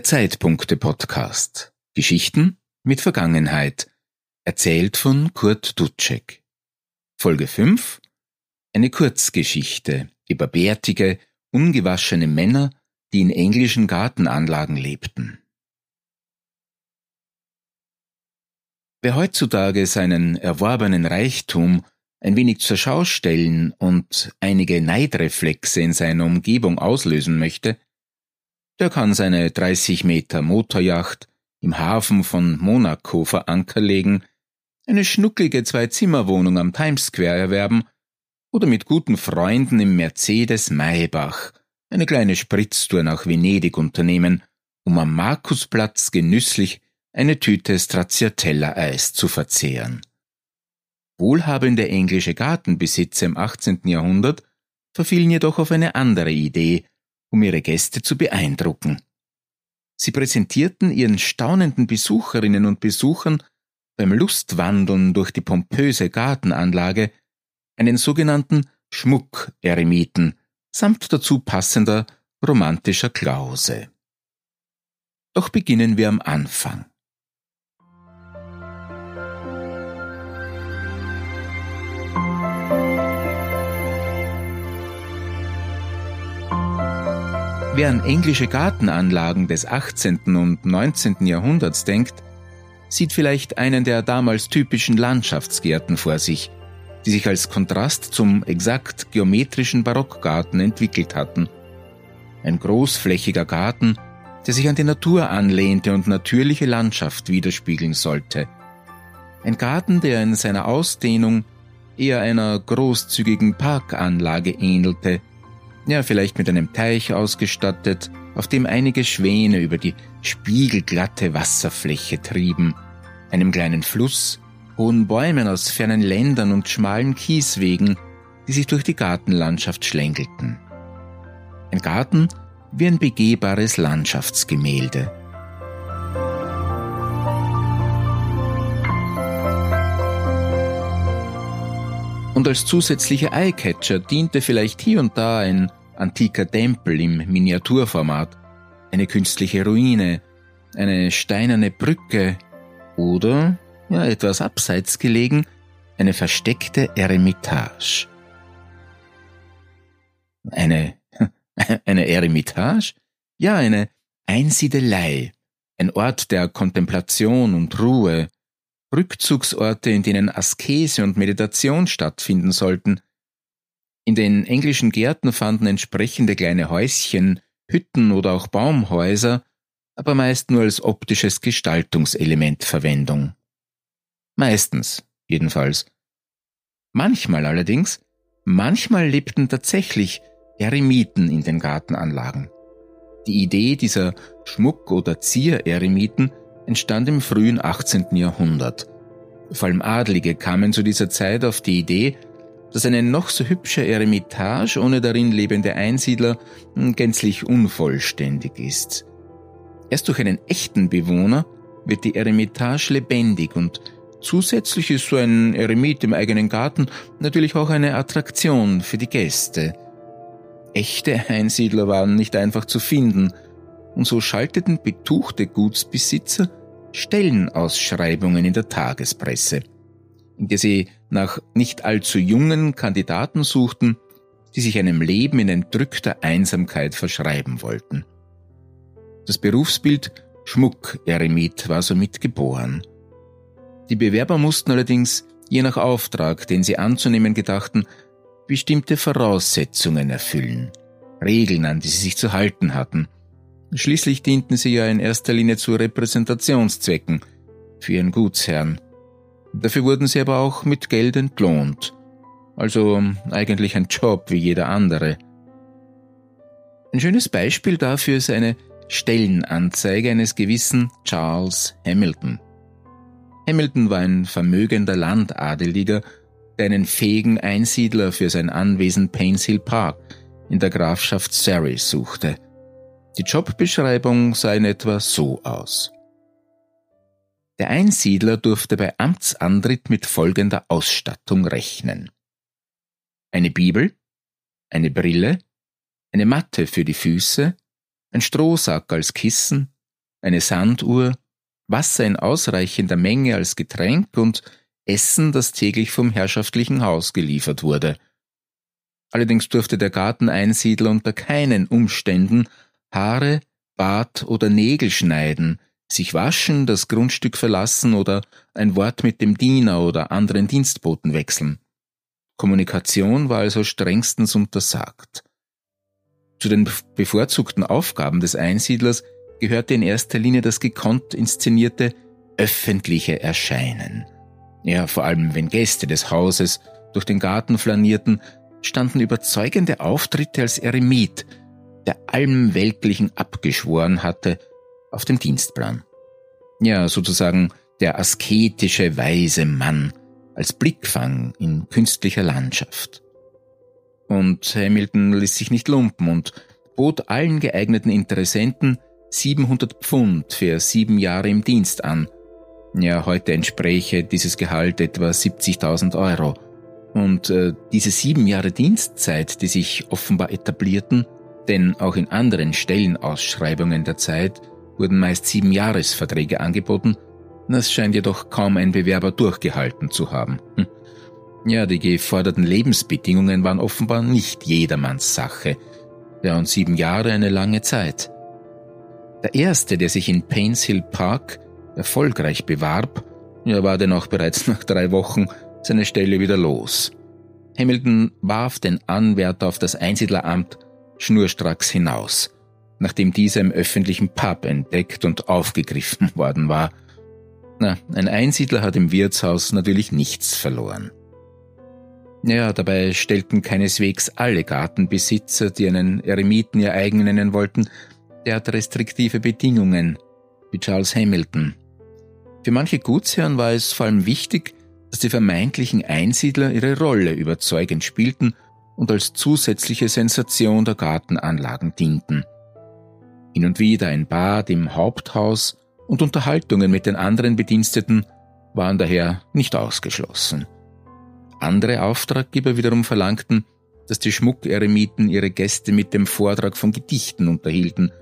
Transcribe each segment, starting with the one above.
Der Zeitpunkte-Podcast. Geschichten mit Vergangenheit. Erzählt von Kurt Dutschek. Folge 5. Eine Kurzgeschichte über bärtige, ungewaschene Männer, die in englischen Gartenanlagen lebten. Wer heutzutage seinen erworbenen Reichtum ein wenig zur Schau stellen und einige Neidreflexe in seiner Umgebung auslösen möchte, der kann seine 30 Meter Motorjacht im Hafen von Monaco vor Anker legen, eine schnucklige Zwei-Zimmer-Wohnung am Times Square erwerben oder mit guten Freunden im Mercedes Maybach eine kleine Spritztour nach Venedig unternehmen, um am Markusplatz genüsslich eine Tüte Stracciatella-Eis zu verzehren. Wohlhabende englische Gartenbesitzer im 18. Jahrhundert verfielen jedoch auf eine andere Idee um ihre Gäste zu beeindrucken. Sie präsentierten ihren staunenden Besucherinnen und Besuchern beim Lustwandeln durch die pompöse Gartenanlage einen sogenannten Schmuckeremiten samt dazu passender romantischer Klause. Doch beginnen wir am Anfang. Wer an englische Gartenanlagen des 18. und 19. Jahrhunderts denkt, sieht vielleicht einen der damals typischen Landschaftsgärten vor sich, die sich als Kontrast zum exakt geometrischen Barockgarten entwickelt hatten. Ein großflächiger Garten, der sich an die Natur anlehnte und natürliche Landschaft widerspiegeln sollte. Ein Garten, der in seiner Ausdehnung eher einer großzügigen Parkanlage ähnelte, ja vielleicht mit einem Teich ausgestattet, auf dem einige Schwäne über die spiegelglatte Wasserfläche trieben, einem kleinen Fluss, hohen Bäumen aus fernen Ländern und schmalen Kieswegen, die sich durch die Gartenlandschaft schlängelten. Ein Garten wie ein begehbares Landschaftsgemälde. Und als zusätzlicher Eyecatcher diente vielleicht hier und da ein antiker Tempel im Miniaturformat, eine künstliche Ruine, eine steinerne Brücke oder, ja, etwas abseits gelegen, eine versteckte Eremitage. Eine, eine Eremitage? Ja, eine Einsiedelei, ein Ort der Kontemplation und Ruhe, Rückzugsorte, in denen Askese und Meditation stattfinden sollten. In den englischen Gärten fanden entsprechende kleine Häuschen, Hütten oder auch Baumhäuser, aber meist nur als optisches Gestaltungselement Verwendung. Meistens, jedenfalls. Manchmal allerdings, manchmal lebten tatsächlich Eremiten in den Gartenanlagen. Die Idee dieser Schmuck- oder Ziereremiten entstand im frühen 18. Jahrhundert. Vor allem Adlige kamen zu dieser Zeit auf die Idee, dass eine noch so hübsche Eremitage ohne darin lebende Einsiedler gänzlich unvollständig ist. Erst durch einen echten Bewohner wird die Eremitage lebendig und zusätzlich ist so ein Eremit im eigenen Garten natürlich auch eine Attraktion für die Gäste. Echte Einsiedler waren nicht einfach zu finden, und so schalteten betuchte Gutsbesitzer Stellenausschreibungen in der Tagespresse, in der sie nach nicht allzu jungen Kandidaten suchten, die sich einem Leben in entrückter Einsamkeit verschreiben wollten. Das Berufsbild Schmuckeremit war somit geboren. Die Bewerber mussten allerdings, je nach Auftrag, den sie anzunehmen gedachten, bestimmte Voraussetzungen erfüllen, Regeln, an die sie sich zu halten hatten – Schließlich dienten sie ja in erster Linie zu Repräsentationszwecken für ihren Gutsherrn. Dafür wurden sie aber auch mit Geld entlohnt. Also eigentlich ein Job wie jeder andere. Ein schönes Beispiel dafür ist eine Stellenanzeige eines gewissen Charles Hamilton. Hamilton war ein vermögender Landadeliger, der einen fähigen Einsiedler für sein Anwesen Paynes Hill Park in der Grafschaft Surrey suchte – die Jobbeschreibung sah in etwa so aus. Der Einsiedler durfte bei Amtsantritt mit folgender Ausstattung rechnen. Eine Bibel, eine Brille, eine Matte für die Füße, ein Strohsack als Kissen, eine Sanduhr, Wasser in ausreichender Menge als Getränk und Essen, das täglich vom herrschaftlichen Haus geliefert wurde. Allerdings durfte der Garteneinsiedler unter keinen Umständen Haare, Bart oder Nägel schneiden, sich waschen, das Grundstück verlassen oder ein Wort mit dem Diener oder anderen Dienstboten wechseln. Kommunikation war also strengstens untersagt. Zu den bevorzugten Aufgaben des Einsiedlers gehörte in erster Linie das gekonnt inszenierte öffentliche Erscheinen. Ja, vor allem wenn Gäste des Hauses durch den Garten flanierten, standen überzeugende Auftritte als Eremit, der allem Weltlichen abgeschworen hatte, auf dem Dienstplan. Ja, sozusagen der asketische weise Mann als Blickfang in künstlicher Landschaft. Und Hamilton ließ sich nicht lumpen und bot allen geeigneten Interessenten 700 Pfund für sieben Jahre im Dienst an. Ja, heute entspräche dieses Gehalt etwa 70.000 Euro. Und äh, diese sieben Jahre Dienstzeit, die sich offenbar etablierten, denn auch in anderen Stellenausschreibungen der Zeit wurden meist sieben Jahresverträge angeboten, das scheint jedoch kaum ein Bewerber durchgehalten zu haben. Hm. Ja, die geforderten Lebensbedingungen waren offenbar nicht jedermanns Sache. Ja, und sieben Jahre eine lange Zeit. Der erste, der sich in Paynes Hill Park erfolgreich bewarb, ja, war denn auch bereits nach drei Wochen seine Stelle wieder los. Hamilton warf den Anwärter auf das Einsiedleramt schnurstracks hinaus, nachdem dieser im öffentlichen Pub entdeckt und aufgegriffen worden war. Na, ein Einsiedler hat im Wirtshaus natürlich nichts verloren. Ja, dabei stellten keineswegs alle Gartenbesitzer, die einen Eremiten ihr eigen nennen wollten, derart restriktive Bedingungen wie Charles Hamilton. Für manche Gutsherren war es vor allem wichtig, dass die vermeintlichen Einsiedler ihre Rolle überzeugend spielten und als zusätzliche Sensation der Gartenanlagen dienten. Hin und wieder ein Bad im Haupthaus und Unterhaltungen mit den anderen Bediensteten waren daher nicht ausgeschlossen. Andere Auftraggeber wiederum verlangten, dass die Schmuckeremiten ihre Gäste mit dem Vortrag von Gedichten unterhielten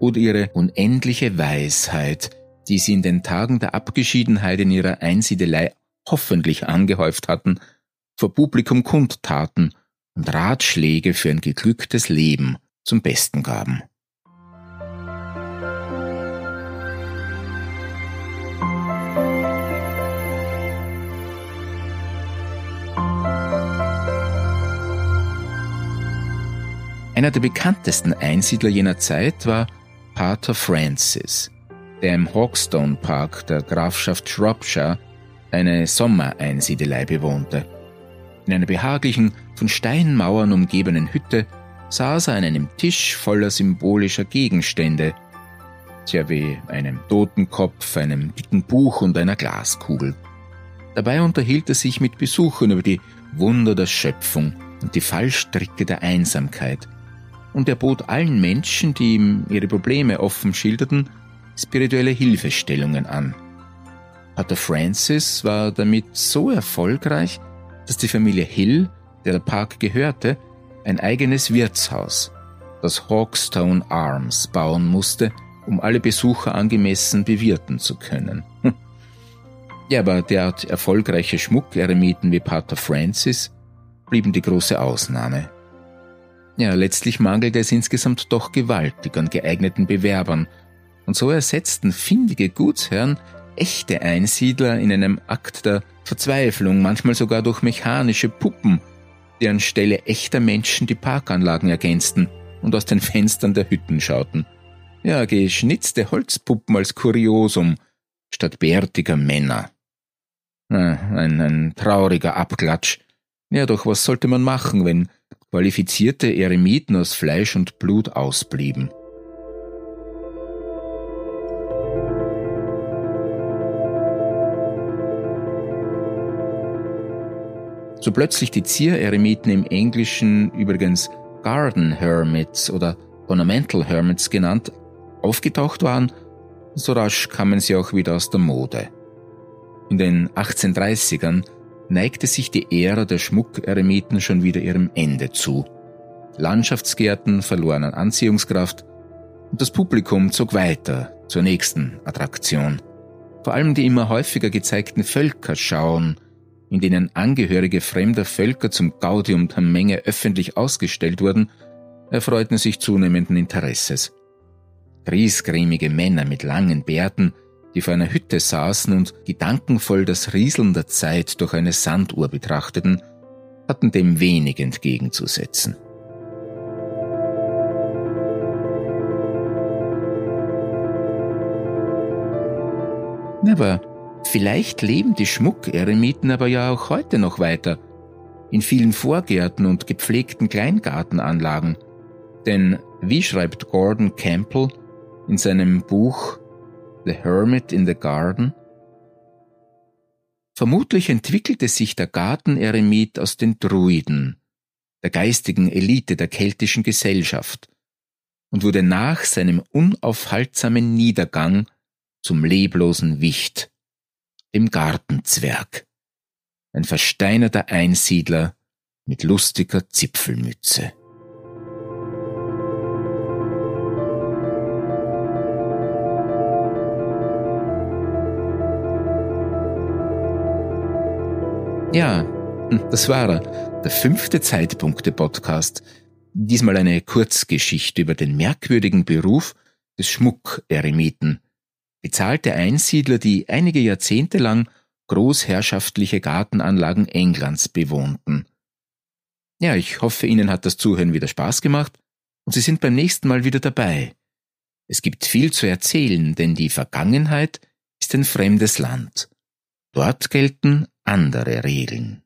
oder ihre unendliche Weisheit, die sie in den Tagen der Abgeschiedenheit in ihrer Einsiedelei hoffentlich angehäuft hatten, vor Publikum kundtaten und Ratschläge für ein geglücktes Leben zum Besten gaben. Einer der bekanntesten Einsiedler jener Zeit war Pater Francis, der im Hawkstone Park der Grafschaft Shropshire eine Sommereinsiedelei bewohnte. In einer behaglichen, von Steinmauern umgebenen Hütte saß er an einem Tisch voller symbolischer Gegenstände, tja wie einem Totenkopf, einem dicken Buch und einer Glaskugel. Dabei unterhielt er sich mit Besuchern über die Wunder der Schöpfung und die Fallstricke der Einsamkeit, und er bot allen Menschen, die ihm ihre Probleme offen schilderten, spirituelle Hilfestellungen an. Pater Francis war damit so erfolgreich, dass die Familie Hill, der der Park gehörte, ein eigenes Wirtshaus, das Hawkstone Arms, bauen musste, um alle Besucher angemessen bewirten zu können. ja, aber derart erfolgreiche Schmuckeremiten wie Pater Francis blieben die große Ausnahme. Ja, letztlich mangelte es insgesamt doch gewaltig an geeigneten Bewerbern, und so ersetzten findige Gutsherren echte Einsiedler in einem Akt der Verzweiflung, manchmal sogar durch mechanische Puppen, die anstelle echter Menschen die Parkanlagen ergänzten und aus den Fenstern der Hütten schauten. Ja, geschnitzte Holzpuppen als Kuriosum statt bärtiger Männer. Ein, ein trauriger Abklatsch. Ja, doch was sollte man machen, wenn qualifizierte Eremiten aus Fleisch und Blut ausblieben. So plötzlich die Ziereremiten im Englischen übrigens Garden Hermits oder Ornamental Hermits genannt aufgetaucht waren, so rasch kamen sie auch wieder aus der Mode. In den 1830ern neigte sich die Ära der Schmuckeremiten schon wieder ihrem Ende zu. Landschaftsgärten verloren an Anziehungskraft und das Publikum zog weiter zur nächsten Attraktion. Vor allem die immer häufiger gezeigten Völkerschauen, in denen Angehörige fremder Völker zum Gaudium der Menge öffentlich ausgestellt wurden, erfreuten sich zunehmenden Interesses. Griesgrämige Männer mit langen Bärten, die vor einer Hütte saßen und gedankenvoll das Rieseln der Zeit durch eine Sanduhr betrachteten, hatten dem wenig entgegenzusetzen. Aber vielleicht leben die Schmuckeremiten aber ja auch heute noch weiter. In vielen Vorgärten und gepflegten Kleingartenanlagen. Denn, wie schreibt Gordon Campbell in seinem Buch The Hermit in the Garden, Vermutlich entwickelte sich der Garteneremit aus den Druiden, der geistigen Elite der keltischen Gesellschaft, und wurde nach seinem unaufhaltsamen Niedergang zum leblosen Wicht, dem Gartenzwerg, ein versteinerter Einsiedler mit lustiger Zipfelmütze. Ja, hm, das war er, der fünfte Zeitpunkte-Podcast. Diesmal eine Kurzgeschichte über den merkwürdigen Beruf des Schmuckeremiten bezahlte Einsiedler, die einige Jahrzehnte lang großherrschaftliche Gartenanlagen Englands bewohnten. Ja, ich hoffe, Ihnen hat das Zuhören wieder Spaß gemacht und Sie sind beim nächsten Mal wieder dabei. Es gibt viel zu erzählen, denn die Vergangenheit ist ein fremdes Land. Dort gelten andere Regeln.